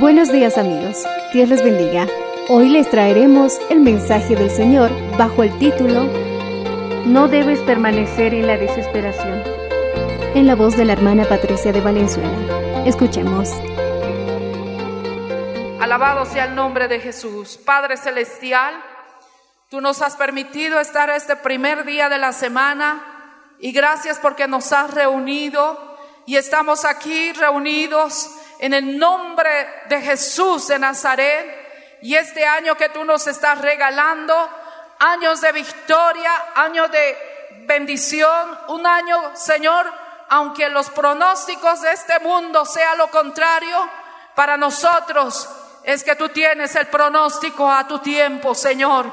Buenos días amigos, Dios les bendiga. Hoy les traeremos el mensaje del Señor bajo el título No debes permanecer en la desesperación. En la voz de la hermana Patricia de Valenzuela. Escuchemos. Alabado sea el nombre de Jesús. Padre Celestial, tú nos has permitido estar este primer día de la semana y gracias porque nos has reunido y estamos aquí reunidos en el nombre de Jesús de Nazaret y este año que tú nos estás regalando, años de victoria, años de bendición, un año, Señor, aunque los pronósticos de este mundo sea lo contrario, para nosotros es que tú tienes el pronóstico a tu tiempo, Señor.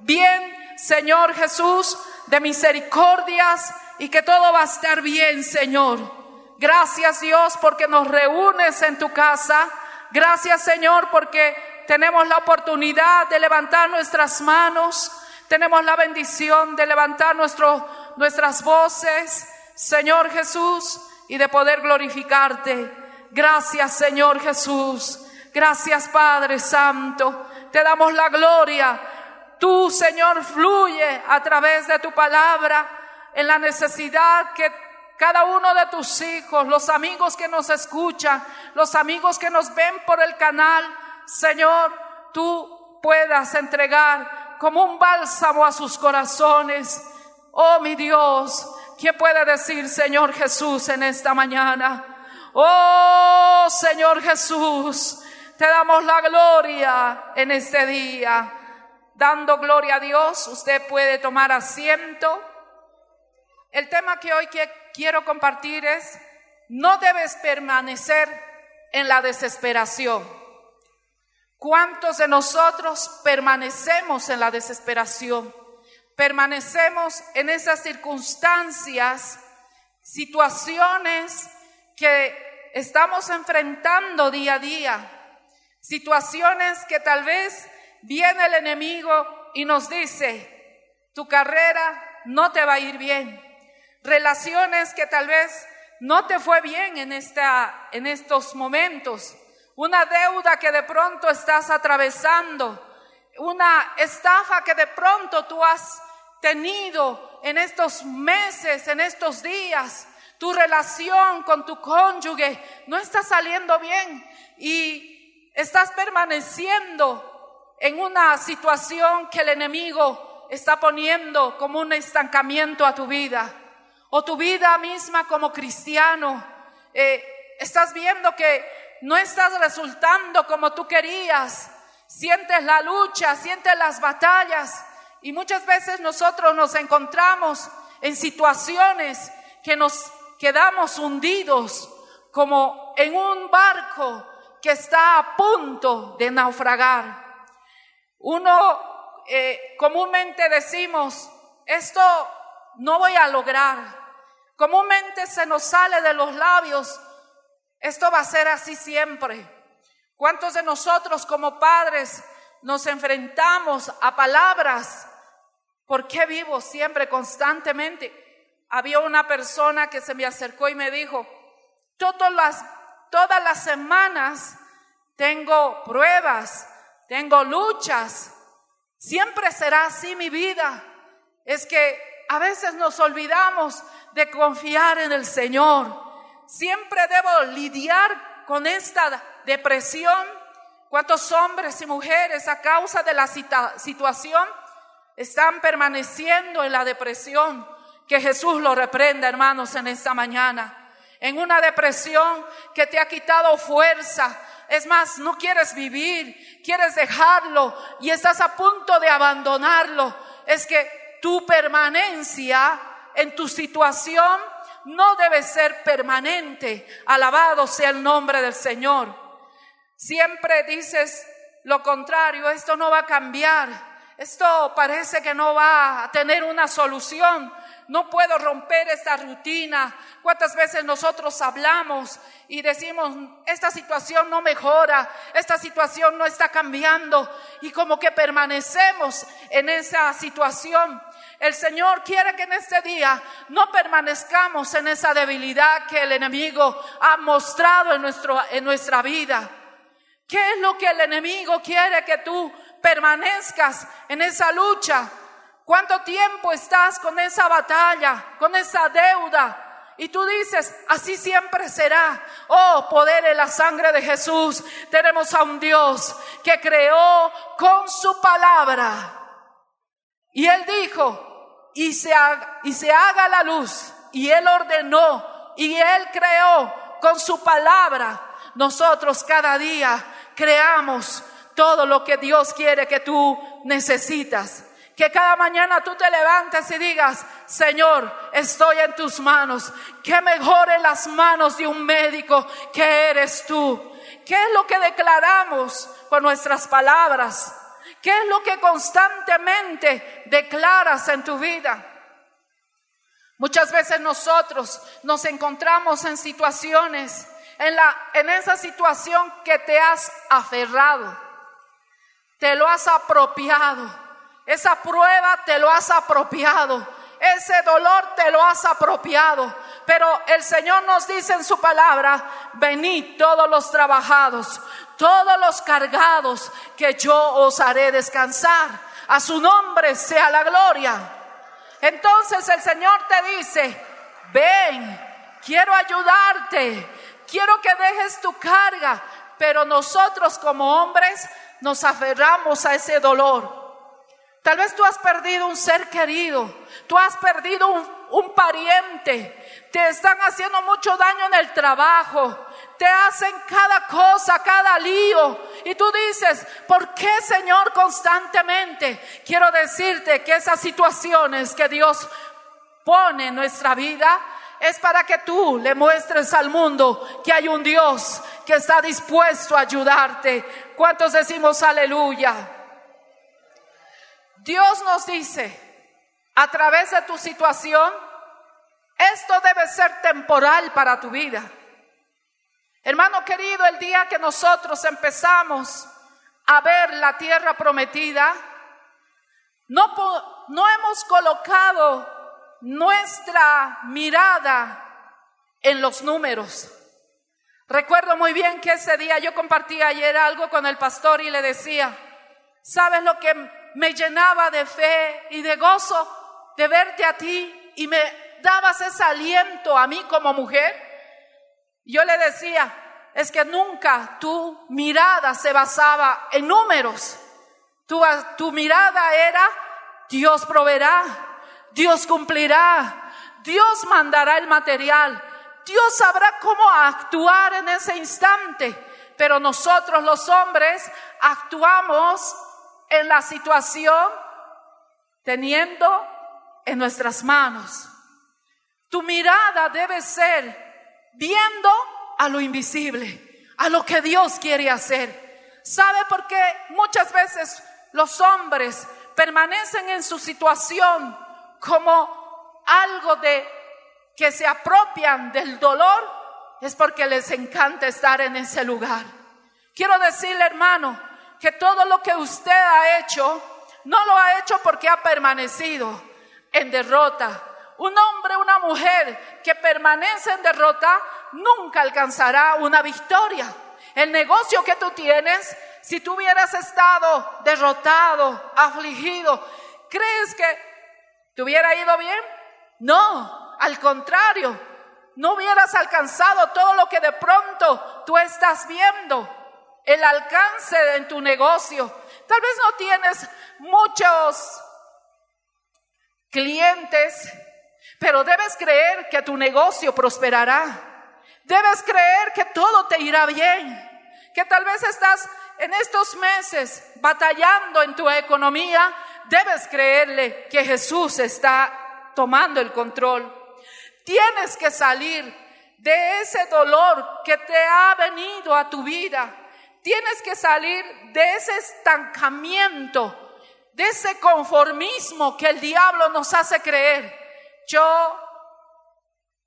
Bien, Señor Jesús, de misericordias y que todo va a estar bien, Señor. Gracias Dios porque nos reúnes en tu casa. Gracias Señor porque tenemos la oportunidad de levantar nuestras manos. Tenemos la bendición de levantar nuestras voces, Señor Jesús, y de poder glorificarte. Gracias Señor Jesús. Gracias Padre Santo. Te damos la gloria. Tú, Señor, fluye a través de tu palabra en la necesidad que cada uno de tus hijos, los amigos que nos escuchan, los amigos que nos ven por el canal, Señor, tú puedas entregar como un bálsamo a sus corazones. Oh, mi Dios, ¿quién puede decir, Señor Jesús, en esta mañana? Oh, Señor Jesús, te damos la gloria en este día. Dando gloria a Dios, usted puede tomar asiento. El tema que hoy que quiero compartir es, no debes permanecer en la desesperación. ¿Cuántos de nosotros permanecemos en la desesperación? Permanecemos en esas circunstancias, situaciones que estamos enfrentando día a día, situaciones que tal vez viene el enemigo y nos dice, tu carrera no te va a ir bien, relaciones que tal vez no te fue bien en, esta, en estos momentos, una deuda que de pronto estás atravesando, una estafa que de pronto tú has tenido en estos meses, en estos días, tu relación con tu cónyuge no está saliendo bien y estás permaneciendo en una situación que el enemigo está poniendo como un estancamiento a tu vida o tu vida misma como cristiano. eh, estás viendo que no estás resultando como tú querías. Sientes la lucha, sientes las batallas y muchas veces nosotros nos encontramos en situaciones que nos quedamos hundidos como en un barco que está a punto de naufragar. Uno eh, comúnmente decimos, esto no voy a lograr. Comúnmente se nos sale de los labios, esto va a ser así siempre. ¿Cuántos de nosotros como padres nos enfrentamos a palabras ¿Por qué vivo siempre constantemente? Había una persona que se me acercó y me dijo, todas las, todas las semanas tengo pruebas, tengo luchas, siempre será así mi vida. Es que a veces nos olvidamos de confiar en el Señor. Siempre debo lidiar con esta depresión. ¿Cuántos hombres y mujeres a causa de la situación están permaneciendo en la depresión? Que Jesús lo reprenda, hermanos, en esta mañana. En una depresión que te ha quitado fuerza, es más, no quieres vivir, quieres dejarlo y estás a punto de abandonarlo. Es que tu permanencia en tu situación no debe ser permanente. Alabado sea el nombre del Señor. Siempre dices lo contrario, esto no va a cambiar, esto parece que no va a tener una solución no puedo romper esta rutina. ¿Cuántas veces nosotros hablamos y decimos, esta situación no mejora, esta situación no está cambiando y como que permanecemos en esa situación? El Señor quiere que en este día no permanezcamos en esa debilidad que el enemigo ha mostrado en, nuestro, en nuestra vida. ¿Qué es lo que el enemigo quiere que tú permanezcas en esa lucha? ¿Cuánto tiempo estás con esa batalla, con esa deuda? Y tú dices, así siempre será. Oh, poder en la sangre de Jesús. Tenemos a un Dios que creó con su palabra. Y Él dijo, y se haga, y se haga la luz. Y Él ordenó, y Él creó con su palabra. Nosotros cada día creamos todo lo que Dios quiere que tú necesitas. Que cada mañana tú te levantes y digas, Señor, estoy en tus manos. Que mejore las manos de un médico que eres tú. ¿Qué es lo que declaramos con nuestras palabras? ¿Qué es lo que constantemente declaras en tu vida? Muchas veces nosotros nos encontramos en situaciones, en, la, en esa situación que te has aferrado, te lo has apropiado esa prueba te lo has apropiado. Ese dolor te lo has apropiado. Pero el Señor nos dice en su palabra, venid todos los trabajados, todos los cargados, que yo os haré descansar. A su nombre sea la gloria. Entonces el Señor te dice, ven, quiero ayudarte, quiero que dejes tu carga. Pero nosotros como hombres nos aferramos a ese dolor Tal vez tú has perdido un ser querido, tú has perdido un, pariente, te están haciendo mucho daño en el trabajo, te hacen cada cosa, cada lío. Y tú dices, ¿por qué Señor constantemente? Quiero decirte que esas situaciones que Dios pone en nuestra vida es para que tú le muestres al mundo que hay un Dios que está dispuesto a ayudarte. ¿Cuántos decimos aleluya? Dios nos dice, a través de tu situación, esto debe ser temporal para tu vida. Hermano querido, el día que nosotros empezamos a ver la tierra prometida, no, no hemos colocado nuestra mirada en los números. Recuerdo muy bien que ese día yo compartí ayer algo con el pastor y le decía, ¿sabes lo que me llenaba de fe y de gozo de verte a ti y me dabas ese aliento a mí como mujer. Yo le decía, es que nunca tu mirada se basaba en números. Tu, mirada era, Dios proveerá, Dios cumplirá, Dios mandará el material, Dios sabrá cómo actuar en ese instante. Pero nosotros los hombres actuamos en la situación teniendo en nuestras manos. Tu mirada debe ser viendo a lo invisible, a lo que Dios quiere hacer. ¿Sabe por qué muchas veces los hombres permanecen en su situación como algo de que se apropian del dolor? Es porque les encanta estar en ese lugar. Quiero decirle, hermano, que todo lo que usted ha hecho no lo ha hecho porque ha permanecido en derrota. Un hombre, una mujer que permanece en derrota nunca alcanzará una victoria. El negocio que tú tienes, si tú hubieras estado derrotado, afligido, ¿crees que te hubiera ido bien? No, al contrario, no hubieras alcanzado todo lo que de pronto tú estás viendo, el alcance en tu negocio. Tal vez no tienes muchos clientes, pero debes creer que tu negocio prosperará. Debes creer que todo te irá bien. Que tal vez estás en estos meses batallando en tu economía. Debes creerle que Jesús está tomando el control. Tienes que salir de ese dolor que te ha venido a tu vida. Tienes que salir de ese estancamiento, de ese conformismo que el diablo nos hace creer. Yo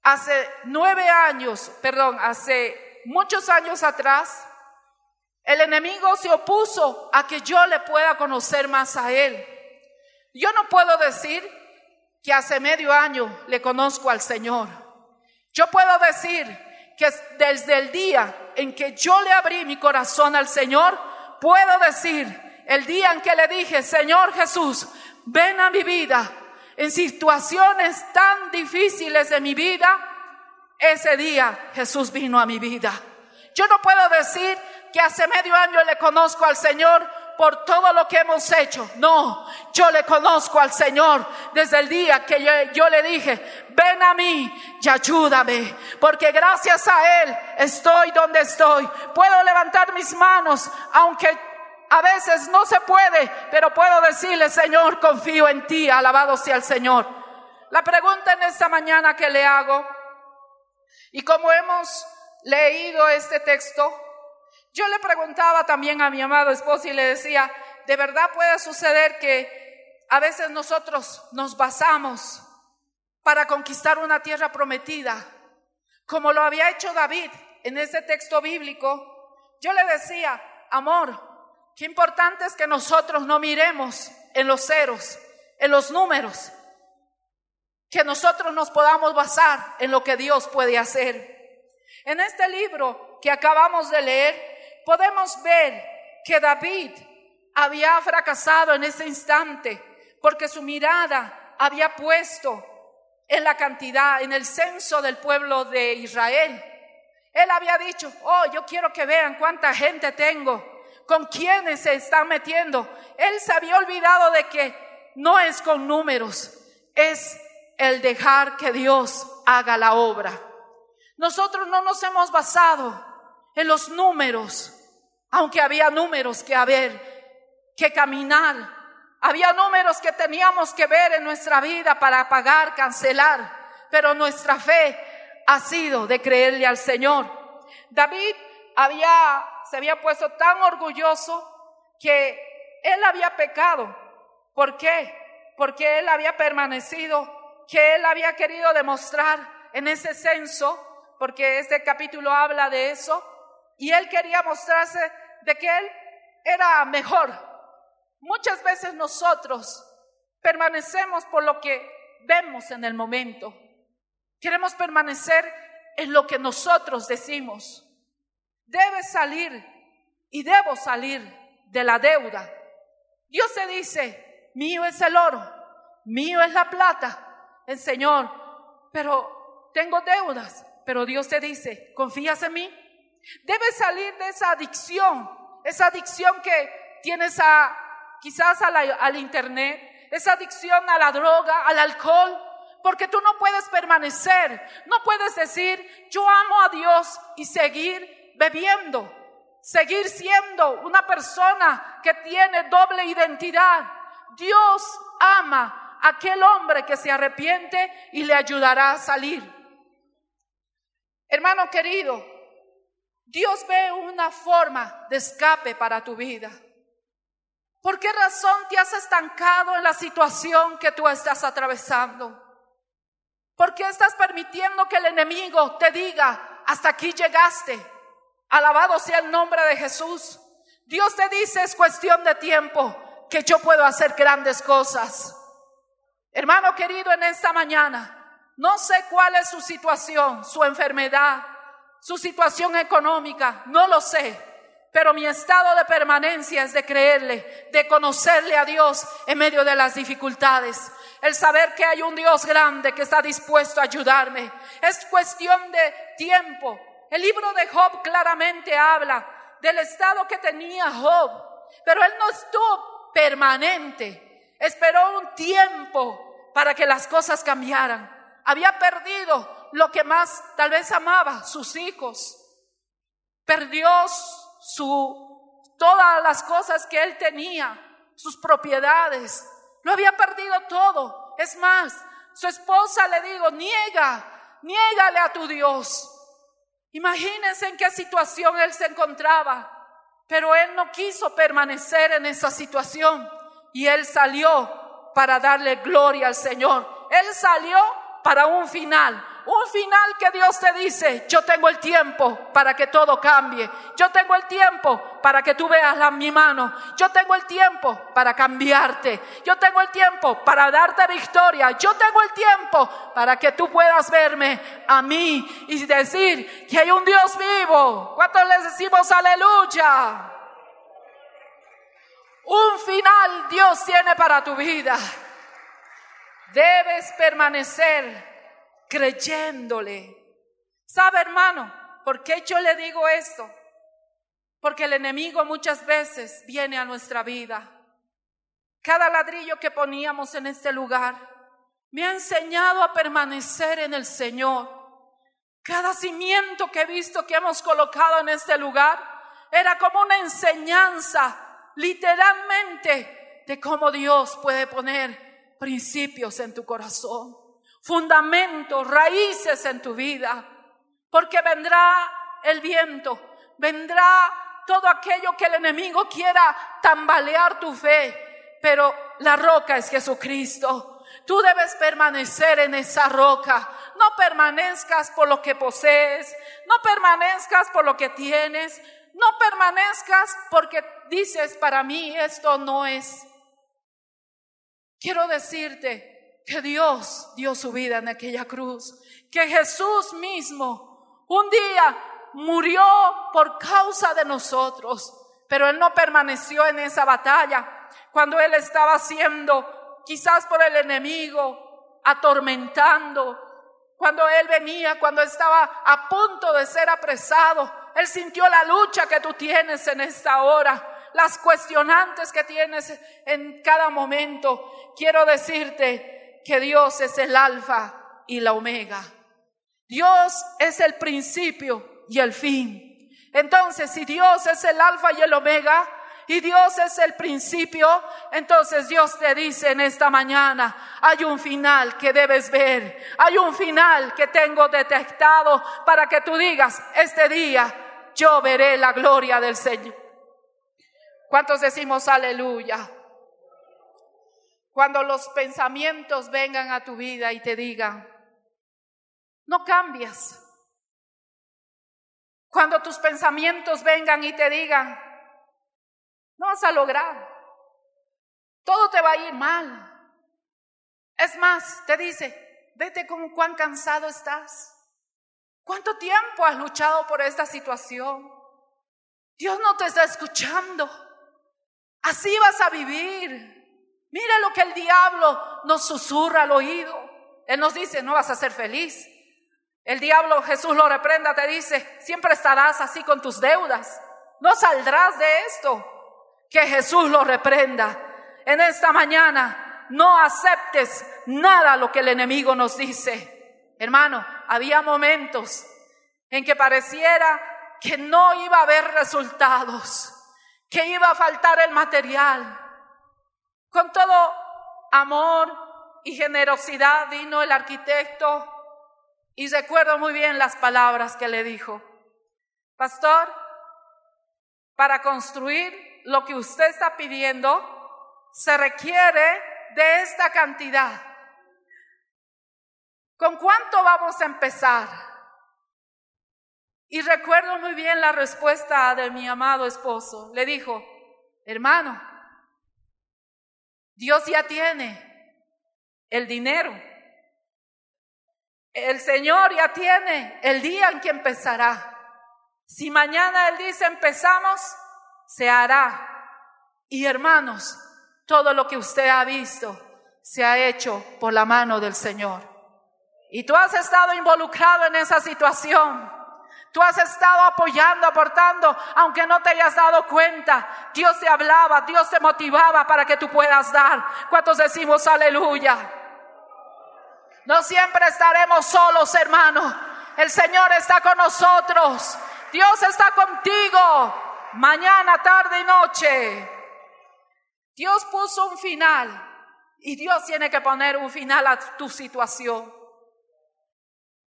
hace nueve años, perdón, hace muchos años atrás, el enemigo se opuso a que yo le pueda conocer más a él. Yo no puedo decir que hace medio año le conozco al Señor. Yo puedo decir que desde el día en que yo le abrí mi corazón al Señor, puedo decir el día en que le dije, Señor Jesús, ven a mi vida en situaciones tan difíciles de mi vida, ese día Jesús vino a mi vida. Yo no puedo decir que hace medio año le conozco al Señor por todo lo que hemos hecho. No, yo le conozco al Señor desde el día que yo, le dije, ven a mí y ayúdame, porque gracias a Él estoy donde estoy. Puedo levantar mis manos, aunque a veces no se puede, pero puedo decirle, Señor, confío en ti, alabado sea el Señor. La pregunta en esta mañana que le hago, y como hemos leído este texto, yo le preguntaba también a mi amado esposo y le decía, ¿de verdad puede suceder que a veces nosotros nos basamos para conquistar una tierra prometida, como lo había hecho David en ese texto bíblico? Yo le decía, amor, qué importante es que nosotros no miremos en los ceros, en los números, que nosotros nos podamos basar en lo que Dios puede hacer. En este libro que acabamos de leer, podemos ver que David había fracasado en ese instante porque su mirada había puesto en la cantidad, en el censo del pueblo de Israel. Él había dicho, oh, yo quiero que vean cuánta gente tengo, con quiénes se están metiendo. Él se había olvidado de que no es con números, es el dejar que Dios haga la obra. Nosotros no nos hemos basado en los números, aunque había números que haber, que caminar, había números que teníamos que ver en nuestra vida para pagar, cancelar, pero nuestra fe ha sido de creerle al Señor. David había, se había puesto tan orgulloso que él había pecado. ¿Por qué? Porque él había permanecido, que él había querido demostrar en ese censo, porque este capítulo habla de eso, y él quería mostrarse de que él era mejor. Muchas veces nosotros permanecemos por lo que vemos en el momento. Queremos permanecer en lo que nosotros decimos. Debe salir y debo salir de la deuda. Dios se dice, mío es el oro, mío es la plata, el Señor, pero tengo deudas, pero Dios te dice, ¿confías en mí? Debes salir de esa adicción, esa adicción que tienes a quizás al internet, esa adicción a la droga, al alcohol, porque tú no puedes permanecer, no puedes decir, yo amo a Dios y seguir bebiendo, seguir siendo una persona que tiene doble identidad. Dios ama a aquel hombre que se arrepiente y le ayudará a salir. Hermano querido, Dios ve una forma de escape para tu vida. ¿Por qué razón te has estancado en la situación que tú estás atravesando? ¿Por qué estás permitiendo que el enemigo te diga, hasta aquí llegaste? Alabado sea el nombre de Jesús. Dios te dice, es cuestión de tiempo. que yo puedo hacer grandes cosas. Hermano querido, en esta mañana, no sé cuál es su situación, su enfermedad, su situación económica, no lo sé. Pero mi estado de permanencia es de creerle, de conocerle a Dios en medio de las dificultades. El saber que hay un Dios grande que está dispuesto a ayudarme. Es cuestión de tiempo. El libro de Job claramente habla del estado que tenía Job, pero él no estuvo permanente. Esperó un tiempo para que las cosas cambiaran. Había perdido lo que más tal vez amaba, sus hijos. Perdió su todas las cosas que él tenía, sus propiedades. Lo había perdido todo. Es más, su esposa le dijo, niega, niégale a tu Dios. Imagínense en qué situación él se encontraba, pero él no quiso permanecer en esa situación y él salió para darle gloria al Señor. Él salió para un final, un final que Dios te dice, yo tengo el tiempo para que todo cambie, yo tengo el tiempo para que tú veas la, mi mano, yo tengo el tiempo para cambiarte, yo tengo el tiempo para darte victoria, yo tengo el tiempo para que tú puedas verme a mí y decir que hay un Dios vivo. ¿Cuántos les decimos aleluya? Un final Dios tiene para tu vida. Debes permanecer creyéndole. ¿Sabe, hermano? ¿Por qué yo le digo esto? Porque el enemigo muchas veces viene a nuestra vida. Cada ladrillo que poníamos en este lugar me ha enseñado a permanecer en el Señor. Cada cimiento que he visto que hemos colocado en este lugar era como una enseñanza, literalmente, de cómo Dios puede poner principios en tu corazón fundamentos, raíces en tu vida, porque vendrá el viento, vendrá todo aquello que el enemigo quiera tambalear tu fe, pero la roca es Jesucristo. Tú debes permanecer en esa roca. No permanezcas por lo que posees, no permanezcas por lo que tienes, no permanezcas porque dices, para mí esto no es. Quiero decirte, que Dios dio su vida en aquella cruz, que Jesús mismo un día murió por causa de nosotros, pero Él no permaneció en esa batalla cuando Él estaba siendo quizás por el enemigo, atormentando, cuando Él venía, cuando estaba a punto de ser apresado, Él sintió la lucha que tú tienes en esta hora, las cuestionantes que tienes en cada momento. Quiero decirte, que Dios es el alfa y la omega. Dios es el principio y el fin. Entonces, si Dios es el alfa y el omega, y Dios es el principio, entonces Dios te dice en esta mañana, hay un final que debes ver, hay un final que tengo detectado para que tú digas, este día yo veré la gloria del Señor. ¿Cuántos decimos aleluya? Cuando los pensamientos vengan a tu vida y te digan, no cambias. Cuando tus pensamientos vengan y te digan, no vas a lograr. Todo te va a ir mal. Es más, te dice, vete con cuán cansado estás. ¿Cuánto tiempo has luchado por esta situación? Dios no te está escuchando. Así vas a vivir. Mira lo que el diablo nos susurra al oído. Él nos dice, no vas a ser feliz. El diablo, Jesús lo reprenda, te dice, siempre estarás así con tus deudas. No saldrás de esto. Que Jesús lo reprenda. En esta mañana no aceptes nada lo que el enemigo nos dice. Hermano, había momentos en que pareciera que no iba a haber resultados, que iba a faltar el material, con todo amor y generosidad vino el arquitecto y recuerdo muy bien las palabras que le dijo. Pastor, para construir lo que usted está pidiendo, se requiere de esta cantidad. ¿Con cuánto vamos a empezar? Y recuerdo muy bien la respuesta de mi amado esposo. Le dijo, hermano, Dios ya tiene el dinero. El Señor ya tiene el día en que empezará. Si mañana Él dice empezamos, se hará. Y hermanos, todo lo que usted ha visto se ha hecho por la mano del Señor. Y tú has estado involucrado en esa situación. Tú has estado apoyando, aportando, aunque no te hayas dado cuenta. Dios te hablaba, Dios te motivaba para que tú puedas dar. ¿Cuántos decimos aleluya? No siempre estaremos solos, hermano. El Señor está con nosotros. Dios está contigo mañana, tarde y noche. Dios puso un final y Dios tiene que poner un final a tu situación.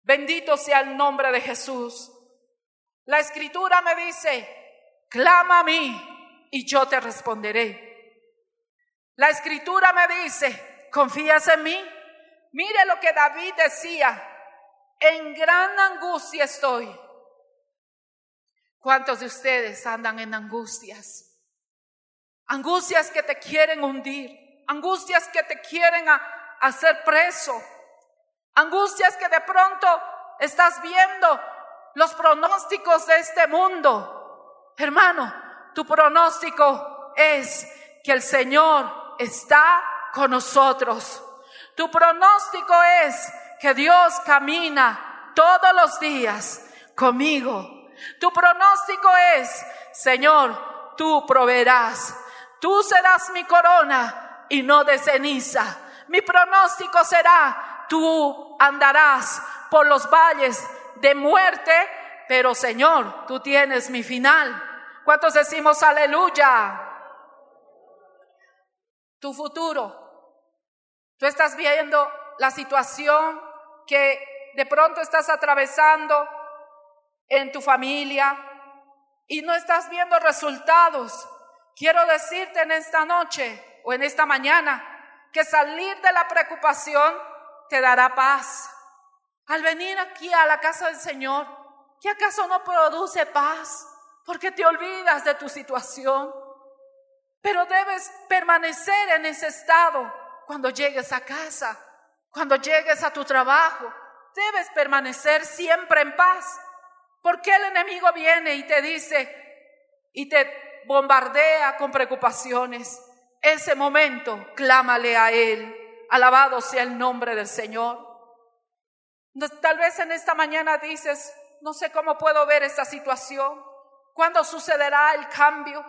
Bendito sea el nombre de Jesús. La escritura me dice, clama a mí y yo te responderé. La escritura me dice, ¿confías en mí? Mire lo que David decía, en gran angustia estoy ¿Cuántos de ustedes andan en angustias? Angustias que te quieren hundir, angustias que te quieren hacer preso, angustias que de pronto estás viendo los pronósticos de este mundo. Hermano, tu pronóstico es que el Señor está con nosotros. Tu pronóstico es que Dios camina todos los días conmigo tu pronóstico es, Señor, tú proveerás. Tú serás mi corona y no de ceniza. Mi pronóstico será, tú andarás por los valles de muerte, pero Señor, tú tienes mi final. ¿Cuántos decimos aleluya? Tu futuro. Tú estás viendo la situación que de pronto estás atravesando en tu familia y no estás viendo resultados, quiero decirte en esta noche o en esta mañana que salir de la preocupación te dará paz. Al venir aquí a la casa del Señor, ¿qué acaso no produce paz? Porque te olvidas de tu situación. Pero debes permanecer en ese estado cuando llegues a casa, cuando llegues a tu trabajo. Debes permanecer siempre en paz. ¿Por qué el enemigo viene y te dice y te bombardea con preocupaciones? Ese momento, clámale a Él. Alabado sea el nombre del Señor. Tal vez en esta mañana dices, no sé cómo puedo ver esta situación, cuándo sucederá el cambio.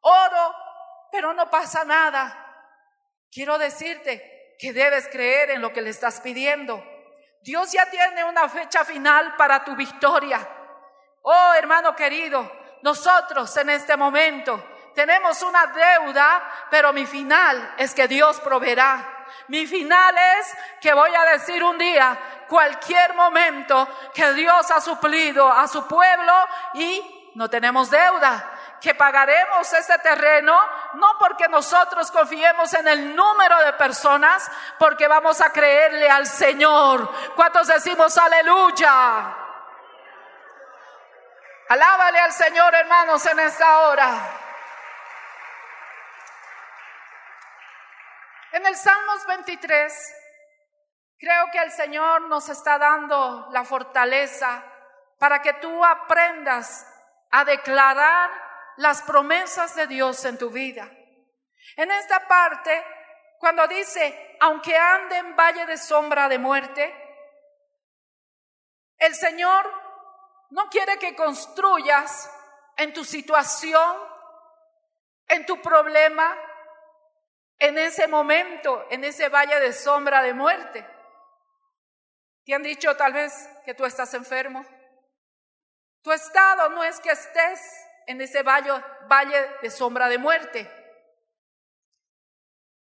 Oro, pero no pasa nada. Quiero decirte que debes creer en lo que le estás pidiendo. Dios ya tiene una fecha final para tu victoria. Oh, hermano querido, nosotros en este momento tenemos una deuda, pero mi final es que Dios proveerá. Mi final es que voy a decir un día, cualquier momento, que Dios ha suplido a su pueblo y no tenemos deuda que pagaremos ese terreno, no porque nosotros confiemos en el número de personas, porque vamos a creerle al Señor. ¿Cuántos decimos aleluya? Alábale al Señor, hermanos, en esta hora. En el Salmos 23, creo que el Señor nos está dando la fortaleza para que tú aprendas a declarar las promesas de Dios en tu vida. En esta parte, cuando dice, aunque ande en valle de sombra de muerte, el Señor no quiere que construyas en tu situación, en tu problema, en ese momento, en ese valle de sombra de muerte. ¿Te han dicho tal vez que tú estás enfermo? Tu estado no es que estés en ese valle, valle de sombra de muerte.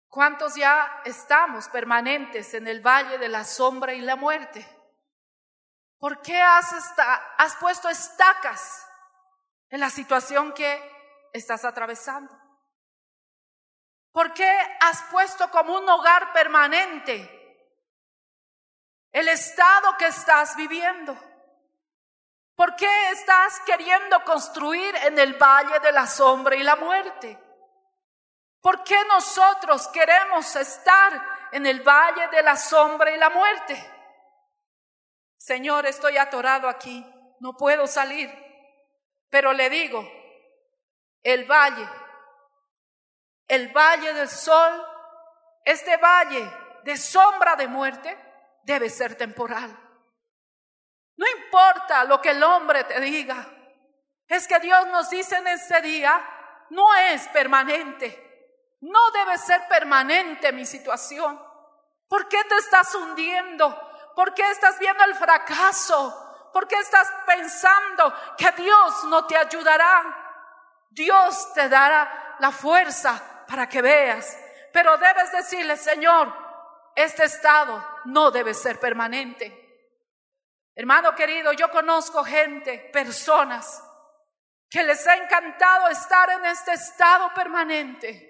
¿Cuántos ya estamos permanentes en el valle de la sombra y la muerte? ¿Por qué has, has puesto estacas en la situación que estás atravesando? ¿Por qué has puesto como un hogar permanente el estado que estás viviendo? ¿Por qué estás queriendo construir en el valle de la sombra y la muerte? ¿Por qué nosotros queremos estar en el valle de la sombra y la muerte? Señor, estoy atorado aquí, no puedo salir. Pero le digo, el valle, el valle del sol, este valle de sombra de muerte debe ser temporal. No importa lo que el hombre te diga, es que Dios nos dice en este día, no es permanente. No debe ser permanente mi situación. ¿Por qué te estás hundiendo? ¿Por qué estás viendo el fracaso? ¿Por qué estás pensando que Dios no te ayudará? Dios te dará la fuerza para que veas. Pero debes decirle, Señor, este estado no debe ser permanente. Hermano querido, yo conozco gente, personas, que les ha encantado estar en este estado permanente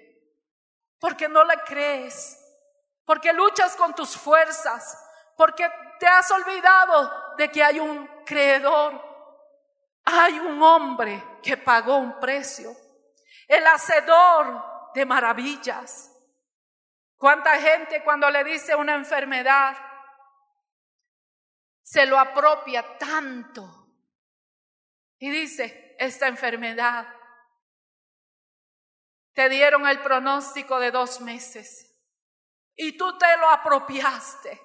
porque no le crees, porque luchas con tus fuerzas, porque te has olvidado de que hay un creador, hay un hombre que pagó un precio, el hacedor de maravillas. ¿Cuánta gente cuando le dice una enfermedad se lo apropia tanto? Y dice, esta enfermedad te dieron el pronóstico de dos meses y tú te lo apropiaste.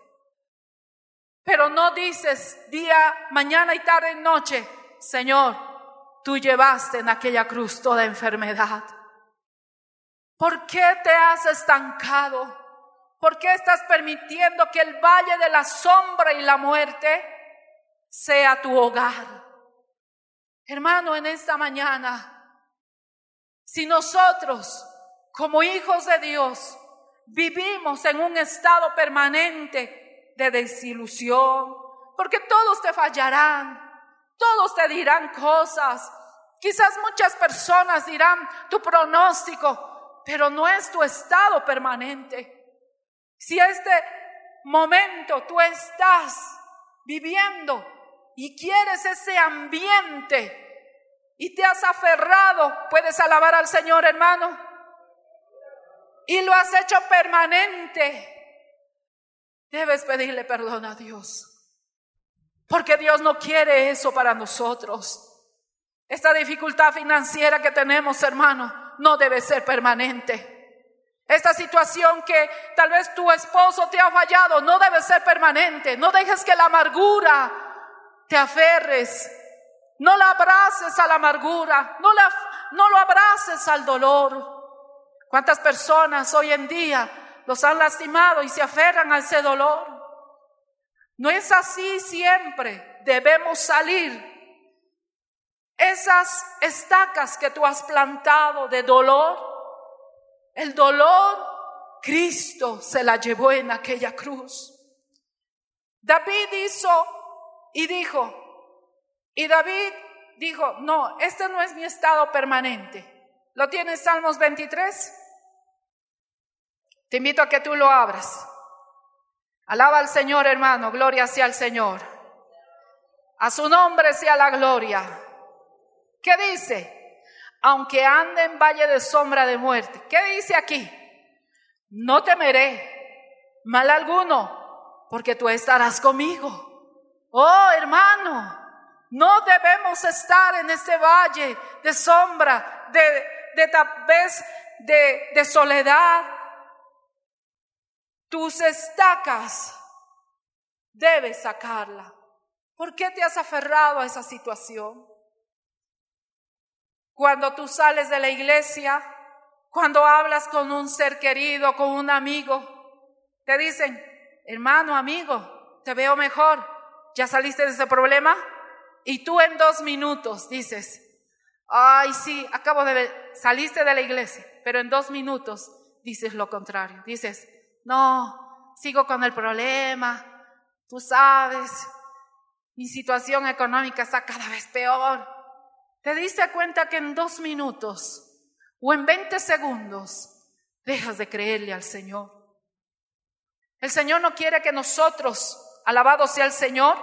Pero no dices día, mañana y tarde y noche, Señor, tú llevaste en aquella cruz toda enfermedad. ¿Por qué te has estancado? ¿Por qué estás permitiendo que el valle de la sombra y la muerte sea tu hogar? Hermano, en esta mañana si nosotros, como hijos de Dios, vivimos en un estado permanente de desilusión, porque todos te fallarán, todos te dirán cosas, quizás muchas personas dirán tu pronóstico, pero no es tu estado permanente. Si este momento tú estás viviendo y quieres ese ambiente y te has aferrado, puedes alabar al Señor, hermano. Y lo has hecho permanente. Debes pedirle perdón a Dios. Porque Dios no quiere eso para nosotros. Esta dificultad financiera que tenemos, hermano, no debe ser permanente. Esta situación que tal vez tu esposo te ha fallado no debe ser permanente. No dejes que la amargura te aferres no la abraces a la amargura, no, la, no lo abraces al dolor. ¿Cuántas personas hoy en día los han lastimado y se aferran a ese dolor? No es así siempre. Debemos salir. Esas estacas que tú has plantado de dolor, el dolor, Cristo se la llevó en aquella cruz. David hizo y dijo, y David dijo, no, este no es mi estado permanente. ¿Lo tienes Salmos 23? Te invito a que tú lo abras. Alaba al Señor, hermano, gloria sea al Señor. A su nombre sea la gloria. ¿Qué dice? Aunque ande en valle de sombra de muerte. ¿Qué dice aquí? No temeré mal alguno, porque tú estarás conmigo. Oh, hermano, no debemos estar en ese valle de sombra, de, de tal vez de, de soledad. Tus estacas debes sacarla. ¿Por qué te has aferrado a esa situación? Cuando tú sales de la iglesia, cuando hablas con un ser querido, con un amigo, te dicen, hermano, amigo, te veo mejor. ¿Ya saliste de ese problema? Y tú en dos minutos dices, ay, sí, acabo de ver, saliste de la iglesia, pero en dos minutos dices lo contrario. Dices, no, sigo con el problema, tú sabes, mi situación económica está cada vez peor. Te diste cuenta que en dos minutos o en 20 segundos dejas de creerle al Señor. El Señor no quiere que nosotros, alabado sea el Señor,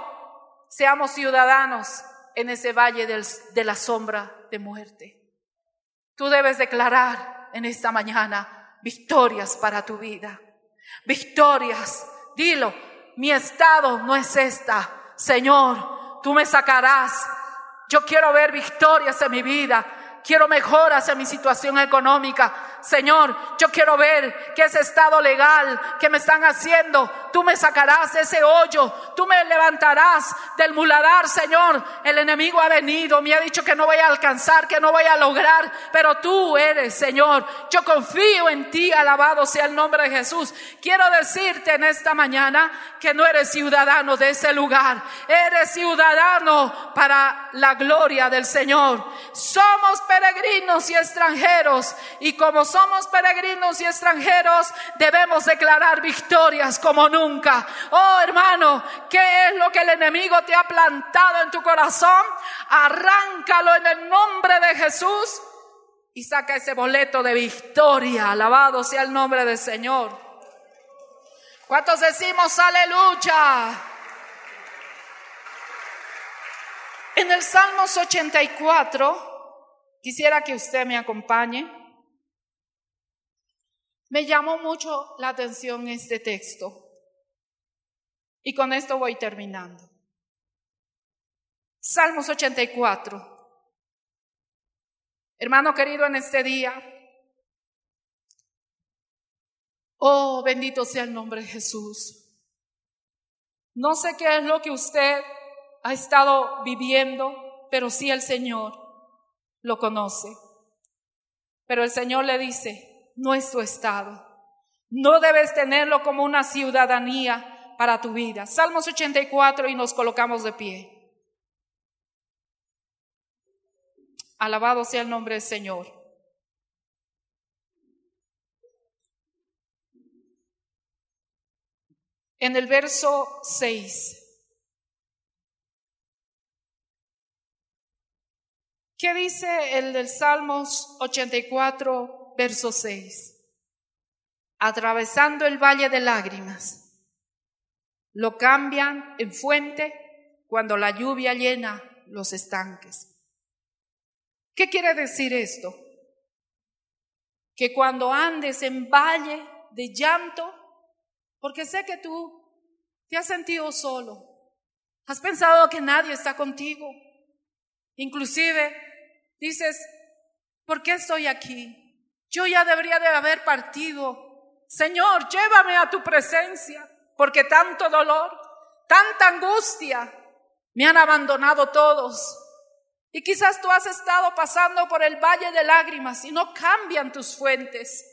seamos ciudadanos en ese valle de la sombra de muerte. Tú debes declarar, en esta mañana victorias para tu vida. Victorias. Dilo, mi estado no es esta. Señor, tú me sacarás. Yo quiero ver victorias en mi vida. Quiero mejoras en mi situación económica. Señor, yo quiero ver que ese estado legal que me están haciendo, tú me sacarás de ese hoyo, tú me levantarás del muladar, Señor. El enemigo ha venido, me ha dicho que no voy a alcanzar, que no voy a lograr, pero tú eres, Señor. Yo confío en ti, alabado sea el nombre de Jesús. Quiero decirte en esta mañana que no eres ciudadano de ese lugar, eres ciudadano para la gloria del Señor. Somos peregrinos y extranjeros y como somos peregrinos y extranjeros, debemos declarar victorias como nunca. Oh hermano, ¿qué es lo que el enemigo te ha plantado en tu corazón? Arráncalo en el nombre de Jesús y saca ese boleto de victoria. Alabado sea el nombre del Señor. ¿Cuántos decimos aleluya? En el Salmos 84, quisiera que usted me acompañe. Me llamó mucho la atención este texto. Y con esto voy terminando. Salmos 84. Hermano querido, en este día, oh, bendito sea el nombre de Jesús. No sé qué es lo que usted ha estado viviendo, pero sí el Señor lo conoce. Pero el Señor le dice, no es tu estado. No debes tenerlo como una ciudadanía para tu vida. Salmos 84 y nos colocamos de pie. Alabado sea el nombre del Señor. En el verso 6. ¿Qué dice el del Salmos 84, verso 6. Atravesando el valle de lágrimas. Lo cambian en fuente cuando la lluvia llena los estanques. ¿Qué quiere decir esto? Que cuando andes en valle de llanto, porque sé que tú te has sentido solo, has pensado que nadie está contigo, inclusive dices, ¿por qué estoy aquí? Yo ya debería de haber partido. Señor, llévame a tu presencia, porque tanto dolor, tanta angustia, me han abandonado todos. Y quizás tú has estado pasando por el valle de lágrimas y no cambian tus fuentes.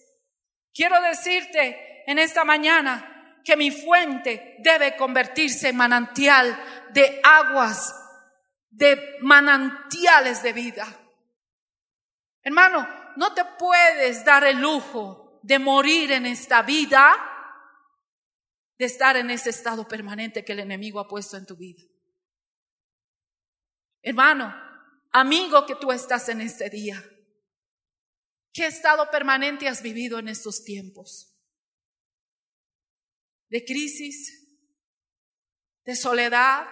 Quiero decirte en esta mañana que mi fuente debe convertirse en manantial de aguas, de manantiales de vida. Hermano, no te puedes dar el lujo de morir en esta vida, de estar en ese estado permanente que el enemigo ha puesto en tu vida. Hermano, amigo que tú estás en este día, ¿qué estado permanente has vivido en estos tiempos? ¿De crisis? ¿De soledad?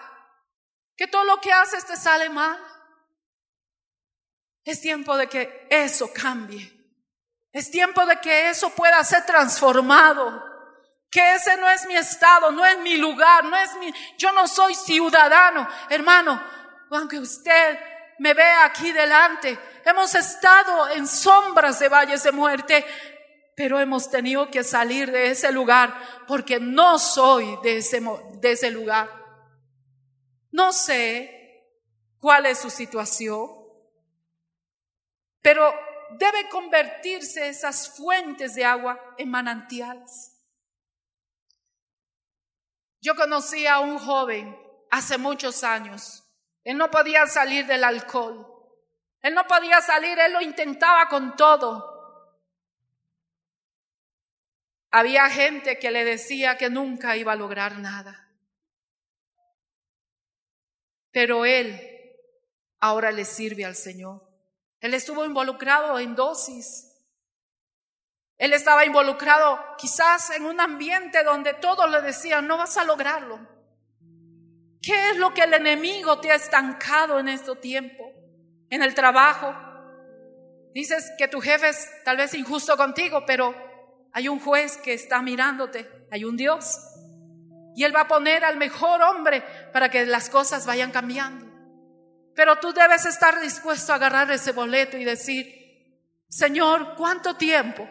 ¿Que todo lo que haces te sale mal? Es tiempo de que eso cambie. Es tiempo de que eso pueda ser transformado. Que ese no es mi estado, no es mi lugar, no es mi, yo no soy ciudadano. Hermano, aunque usted me vea aquí delante, hemos estado en sombras de valles de muerte, pero hemos tenido que salir de ese lugar porque no soy de ese, de ese lugar. No sé cuál es su situación. Pero debe convertirse esas fuentes de agua en manantiales. Yo conocí a un joven hace muchos años. Él no podía salir del alcohol. Él no podía salir, él lo intentaba con todo. Había gente que le decía que nunca iba a lograr nada. Pero él ahora le sirve al Señor. Él estuvo involucrado en dosis. Él estaba involucrado quizás en un ambiente donde todos le decían, no vas a lograrlo. ¿Qué es lo que el enemigo te ha estancado en este tiempo? En el trabajo, Dices que tu jefe es tal vez injusto contigo, pero hay un juez que está mirándote, hay un Dios. Y Él va a poner al mejor hombre para que las cosas vayan cambiando. Pero tú debes estar dispuesto a agarrar ese boleto y decir, Señor, ¿cuánto tiempo?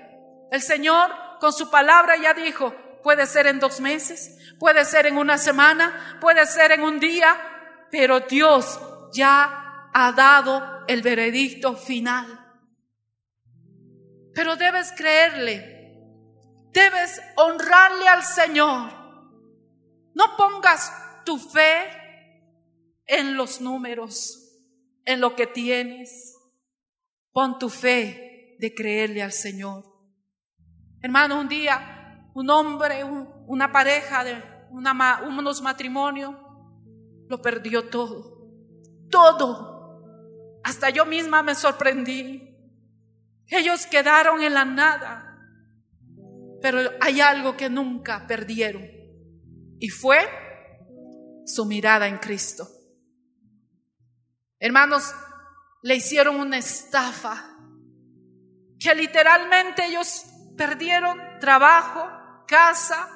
El Señor con su palabra ya dijo, puede ser en dos meses, puede ser en una semana, puede ser en un día, pero Dios ya ha dado el veredicto final. Pero debes creerle, debes honrarle al Señor. No pongas tu fe en los números, en lo que tienes. Pon tu fe de creerle al Señor. Hermano, un día un hombre, una pareja de una, unos matrimonios, lo perdió todo. Todo. Hasta yo misma me sorprendí. Ellos quedaron en la nada. Pero hay algo que nunca perdieron. Y fue su mirada en Cristo. Hermanos, le hicieron una estafa. Que literalmente ellos perdieron trabajo, casa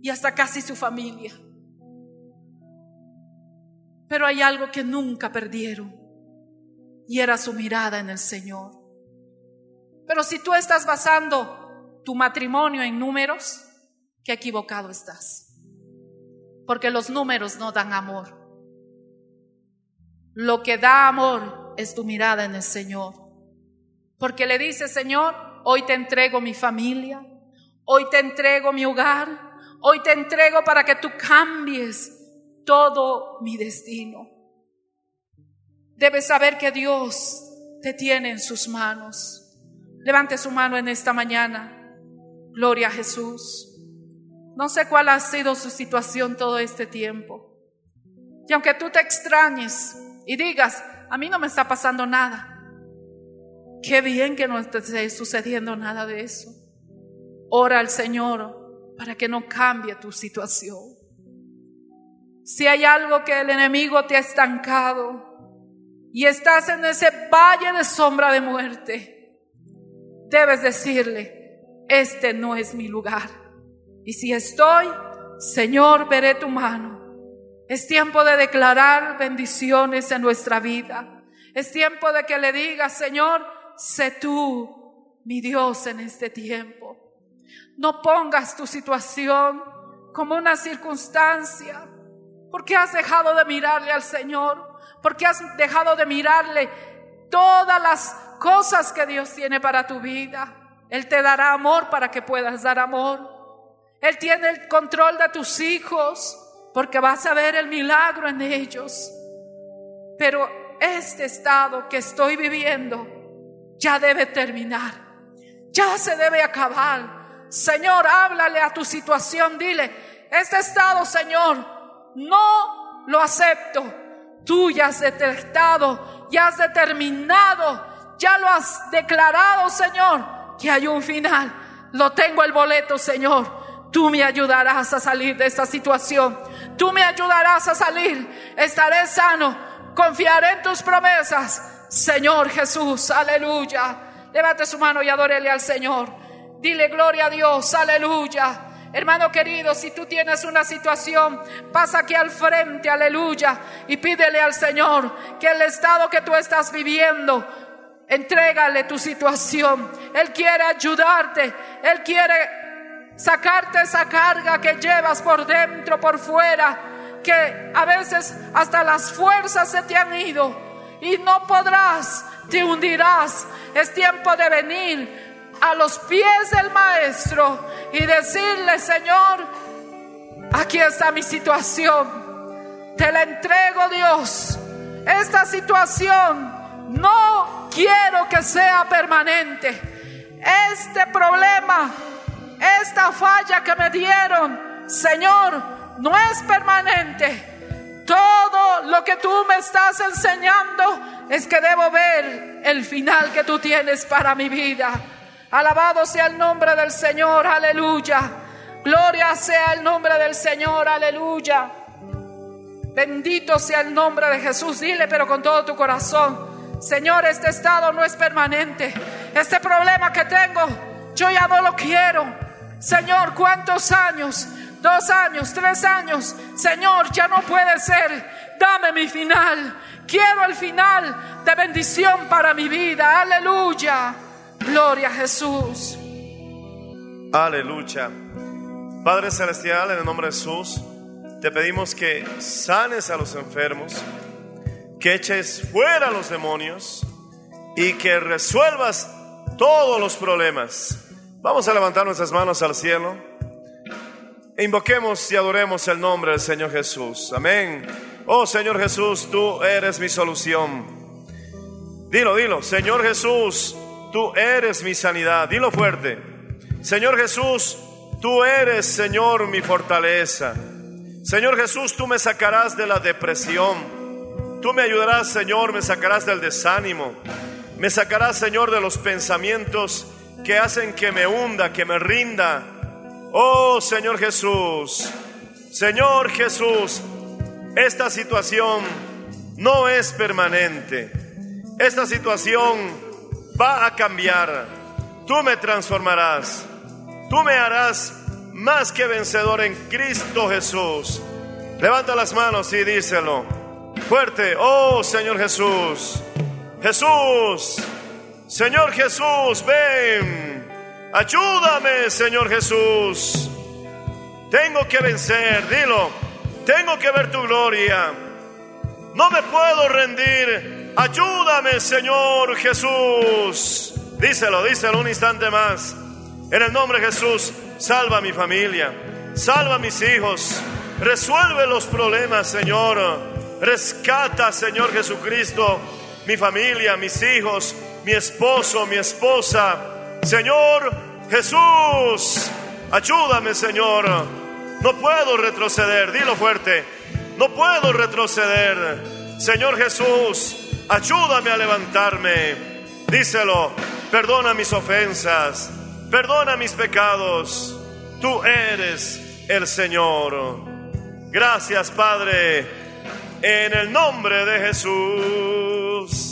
y hasta casi su familia. Pero hay algo que nunca perdieron y era su mirada en el Señor. Pero si tú estás basando tu matrimonio en números, qué equivocado estás. Porque los números no dan amor. Lo que da amor es tu mirada en el Señor. Porque le dice, Señor, hoy te entrego mi familia, hoy te entrego mi hogar, hoy te entrego para que tú cambies todo mi destino. Debes saber que Dios te tiene en sus manos. Levante su mano en esta mañana. Gloria a Jesús. No sé cuál ha sido su situación todo este tiempo. Y aunque tú te extrañes y digas, a mí no me está pasando nada. Qué bien que no esté sucediendo nada de eso. Ora al Señor para que no cambie tu situación. Si hay algo que el enemigo te ha estancado y estás en ese valle de sombra de muerte, debes decirle, este no es mi lugar. Y si estoy, Señor, veré tu mano. Es tiempo de declarar bendiciones en nuestra vida. Es tiempo de que le digas, Señor, sé tú mi Dios en este tiempo. No pongas tu situación como una circunstancia, porque has dejado de mirarle al Señor, porque has dejado de mirarle todas las cosas que Dios tiene para tu vida. Él te dará amor para que puedas dar amor. Él tiene el control de tus hijos porque vas a ver el milagro en ellos. Pero este estado que estoy viviendo ya debe terminar. Ya se debe acabar. Señor, háblale a tu situación. Dile, este estado, Señor, no lo acepto. Tú ya has detectado, ya has determinado, ya lo has declarado, Señor, que hay un final. Lo tengo el boleto, Señor. Tú me ayudarás a salir de esta situación. Tú me ayudarás a salir. Estaré sano. Confiaré en tus promesas. Señor Jesús, aleluya. Levante su mano y adórele al Señor. Dile gloria a Dios, aleluya. Hermano querido, si tú tienes una situación, pasa aquí al frente, aleluya, y pídele al Señor que el estado que tú estás viviendo, entrégale tu situación. Él quiere ayudarte, Él quiere sacarte esa carga que llevas por dentro, por fuera, que a veces hasta las fuerzas se te han ido y no podrás, te hundirás. Es tiempo de venir a los pies del Maestro y decirle, Señor, aquí está mi situación. Te la entrego, Dios. Esta situación no quiero que sea permanente. Este problema, esta falla que me dieron, Señor, no es permanente. Todo lo que tú me estás enseñando es que debo ver el final que tú tienes para mi vida. Alabado sea el nombre del Señor, aleluya. Gloria sea el nombre del Señor, aleluya. Bendito sea el nombre de Jesús, dile, pero con todo tu corazón, Señor, este estado no es permanente. Este problema que tengo, yo ya no lo quiero. Señor, ¿cuántos años? Dos años, tres años. Señor, ya no puede ser. Dame mi final. Quiero el final de bendición para mi vida. Aleluya. Gloria a Jesús. Aleluya. Padre Celestial, en el nombre de Jesús, te pedimos que sanes a los enfermos, que eches fuera a los demonios y que resuelvas todos los problemas. Vamos a levantar nuestras manos al cielo e invoquemos y adoremos el nombre del Señor Jesús. Amén. Oh Señor Jesús, tú eres mi solución. Dilo, dilo, Señor Jesús, tú eres mi sanidad. Dilo fuerte. Señor Jesús, tú eres, Señor, mi fortaleza. Señor Jesús, tú me sacarás de la depresión. Tú me ayudarás, Señor, me sacarás del desánimo. Me sacarás, Señor, de los pensamientos que hacen que me hunda, que me rinda. Oh, Señor Jesús, Señor Jesús, esta situación no es permanente. Esta situación va a cambiar. Tú me transformarás. Tú me harás más que vencedor en Cristo Jesús. Levanta las manos y díselo. Fuerte, oh Señor Jesús. Jesús, Señor Jesús, ven. Ayúdame, Señor Jesús. Tengo que vencer, dilo. Tengo que ver tu gloria. No me puedo rendir. Ayúdame, Señor Jesús. Díselo, díselo un instante más. En el nombre de Jesús, salva a mi familia, salva a mis hijos, resuelve los problemas, Señor. Rescata, Señor Jesucristo, mi familia, mis hijos, mi esposo, mi esposa. Señor Jesús, ayúdame, Señor. No puedo retroceder, dilo fuerte. No puedo retroceder. Señor Jesús, ayúdame a levantarme. Díselo, perdona mis ofensas perdona mis pecados, tú eres el Señor. Gracias Padre, en el nombre de Jesús.